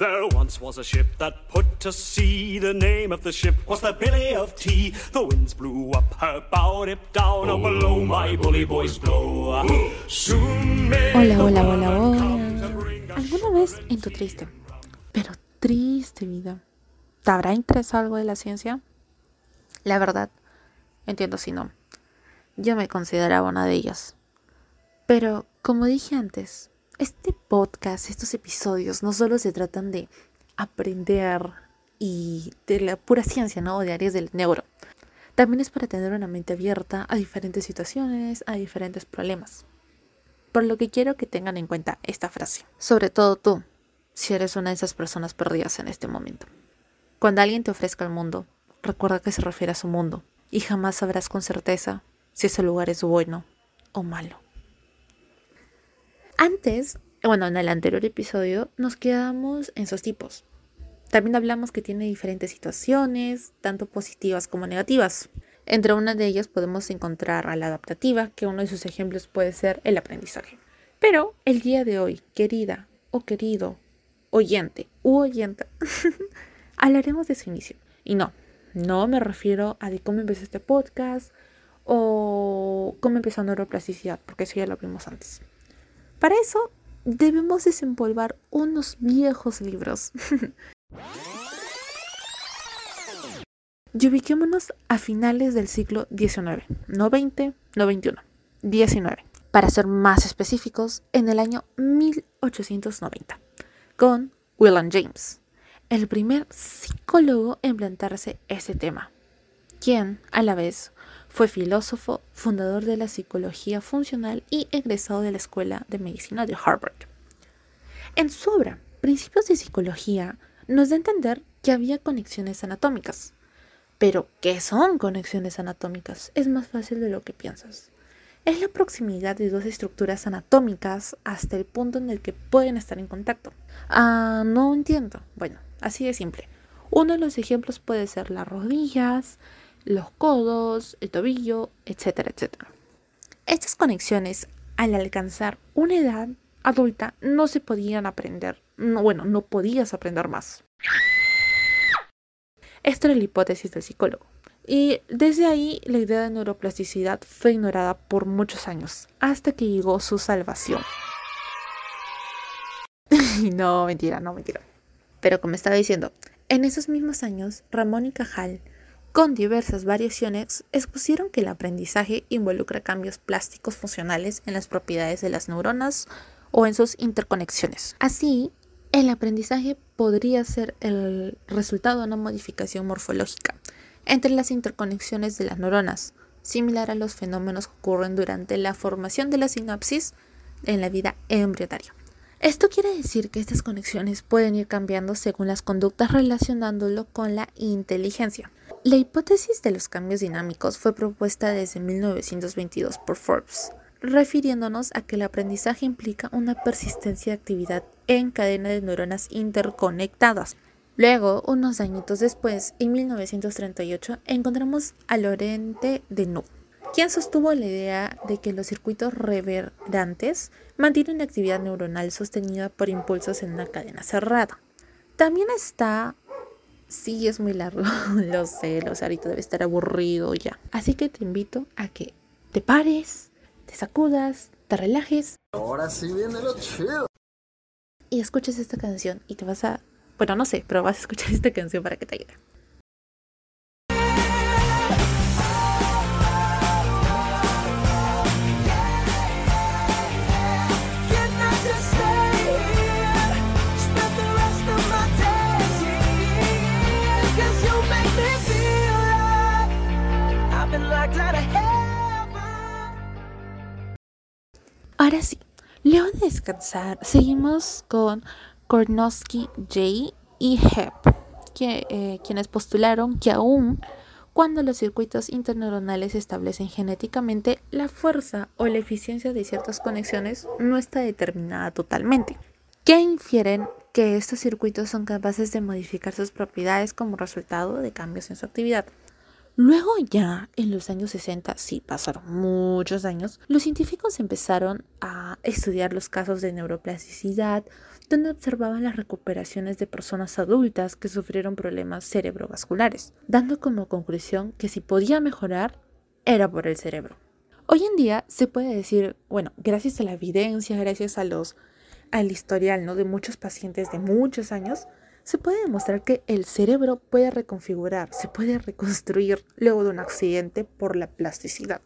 There once was a ship that put to sea. The name of the ship was the Billy of Tea. The winds blew up her bow, dip down, oh, below my bully boys blow. Soon may Hola, hola, hola, hola. ¿Alguna vez en tu triste, pero triste vida, te habrá interesado algo de la ciencia? La verdad, entiendo si no. Yo me consideraba una de ellas. Pero, como dije antes, este podcast, estos episodios, no solo se tratan de aprender y de la pura ciencia, ¿no? De áreas del neuro. También es para tener una mente abierta a diferentes situaciones, a diferentes problemas. Por lo que quiero que tengan en cuenta esta frase. Sobre todo tú, si eres una de esas personas perdidas en este momento. Cuando alguien te ofrezca el mundo, recuerda que se refiere a su mundo y jamás sabrás con certeza si ese lugar es bueno o malo. Antes, bueno, en el anterior episodio nos quedamos en esos tipos. También hablamos que tiene diferentes situaciones, tanto positivas como negativas. Entre una de ellas podemos encontrar a la adaptativa, que uno de sus ejemplos puede ser el aprendizaje. Pero el día de hoy, querida o querido oyente u oyenta, hablaremos de su inicio. Y no, no me refiero a de cómo empezó este podcast o cómo empezó neuroplasticidad, porque eso ya lo vimos antes. Para eso debemos desempolvar unos viejos libros. y ubiquémonos a finales del siglo XIX, no 20, no 21, 19. Para ser más específicos, en el año 1890, con William James, el primer psicólogo en plantarse ese tema, quien, a la vez, fue filósofo, fundador de la psicología funcional y egresado de la Escuela de Medicina de Harvard. En su obra, Principios de Psicología, nos da a entender que había conexiones anatómicas. Pero, ¿qué son conexiones anatómicas? Es más fácil de lo que piensas. Es la proximidad de dos estructuras anatómicas hasta el punto en el que pueden estar en contacto. Ah, no entiendo. Bueno, así de simple. Uno de los ejemplos puede ser las rodillas, los codos, el tobillo, etcétera, etcétera. Estas conexiones, al alcanzar una edad adulta, no se podían aprender. No, bueno, no podías aprender más. Esta era la hipótesis del psicólogo. Y desde ahí la idea de neuroplasticidad fue ignorada por muchos años, hasta que llegó su salvación. no, mentira, no, mentira. Pero como estaba diciendo, en esos mismos años, Ramón y Cajal, con diversas variaciones, expusieron que el aprendizaje involucra cambios plásticos funcionales en las propiedades de las neuronas o en sus interconexiones. Así, el aprendizaje podría ser el resultado de una modificación morfológica entre las interconexiones de las neuronas, similar a los fenómenos que ocurren durante la formación de la sinapsis en la vida embrionaria. Esto quiere decir que estas conexiones pueden ir cambiando según las conductas relacionándolo con la inteligencia. La hipótesis de los cambios dinámicos fue propuesta desde 1922 por Forbes, refiriéndonos a que el aprendizaje implica una persistencia de actividad en cadena de neuronas interconectadas. Luego, unos añitos después, en 1938, encontramos a Lorente de Nou, quien sostuvo la idea de que los circuitos reverberantes mantienen la actividad neuronal sostenida por impulsos en una cadena cerrada. También está Sí, es muy largo, lo sé, lo sé, ahorita debe estar aburrido ya. Así que te invito a que te pares, te sacudas, te relajes. Ahora sí viene lo chido. Y escuches esta canción y te vas a... Bueno, no sé, pero vas a escuchar esta canción para que te ayude. Ahora sí, luego de descansar, seguimos con Kornowski, J y Hep, que, eh, quienes postularon que aún cuando los circuitos interneuronales establecen genéticamente, la fuerza o la eficiencia de ciertas conexiones no está determinada totalmente. Que infieren que estos circuitos son capaces de modificar sus propiedades como resultado de cambios en su actividad. Luego ya en los años 60, sí, pasaron muchos años, los científicos empezaron a estudiar los casos de neuroplasticidad donde observaban las recuperaciones de personas adultas que sufrieron problemas cerebrovasculares, dando como conclusión que si podía mejorar era por el cerebro. Hoy en día se puede decir, bueno, gracias a la evidencia, gracias a los al historial ¿no? de muchos pacientes de muchos años, se puede demostrar que el cerebro puede reconfigurar, se puede reconstruir luego de un accidente por la plasticidad.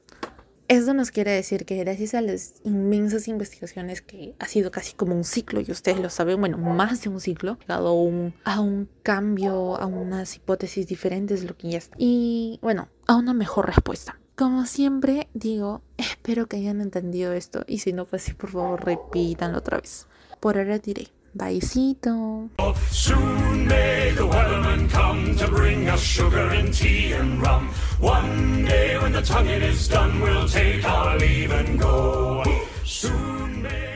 Esto nos quiere decir que gracias a las inmensas investigaciones que ha sido casi como un ciclo, y ustedes lo saben, bueno, más de un ciclo, llegado a un, a un cambio, a unas hipótesis diferentes lo que ya está. Y bueno, a una mejor respuesta. Como siempre digo, espero que hayan entendido esto y si no, pues sí, por favor, repítanlo otra vez. Por ahora diré, Byecito. Soon may the weatherman come to bring us sugar and tea and rum. One day when the tonguing is done, we'll take our leave and go. Soon may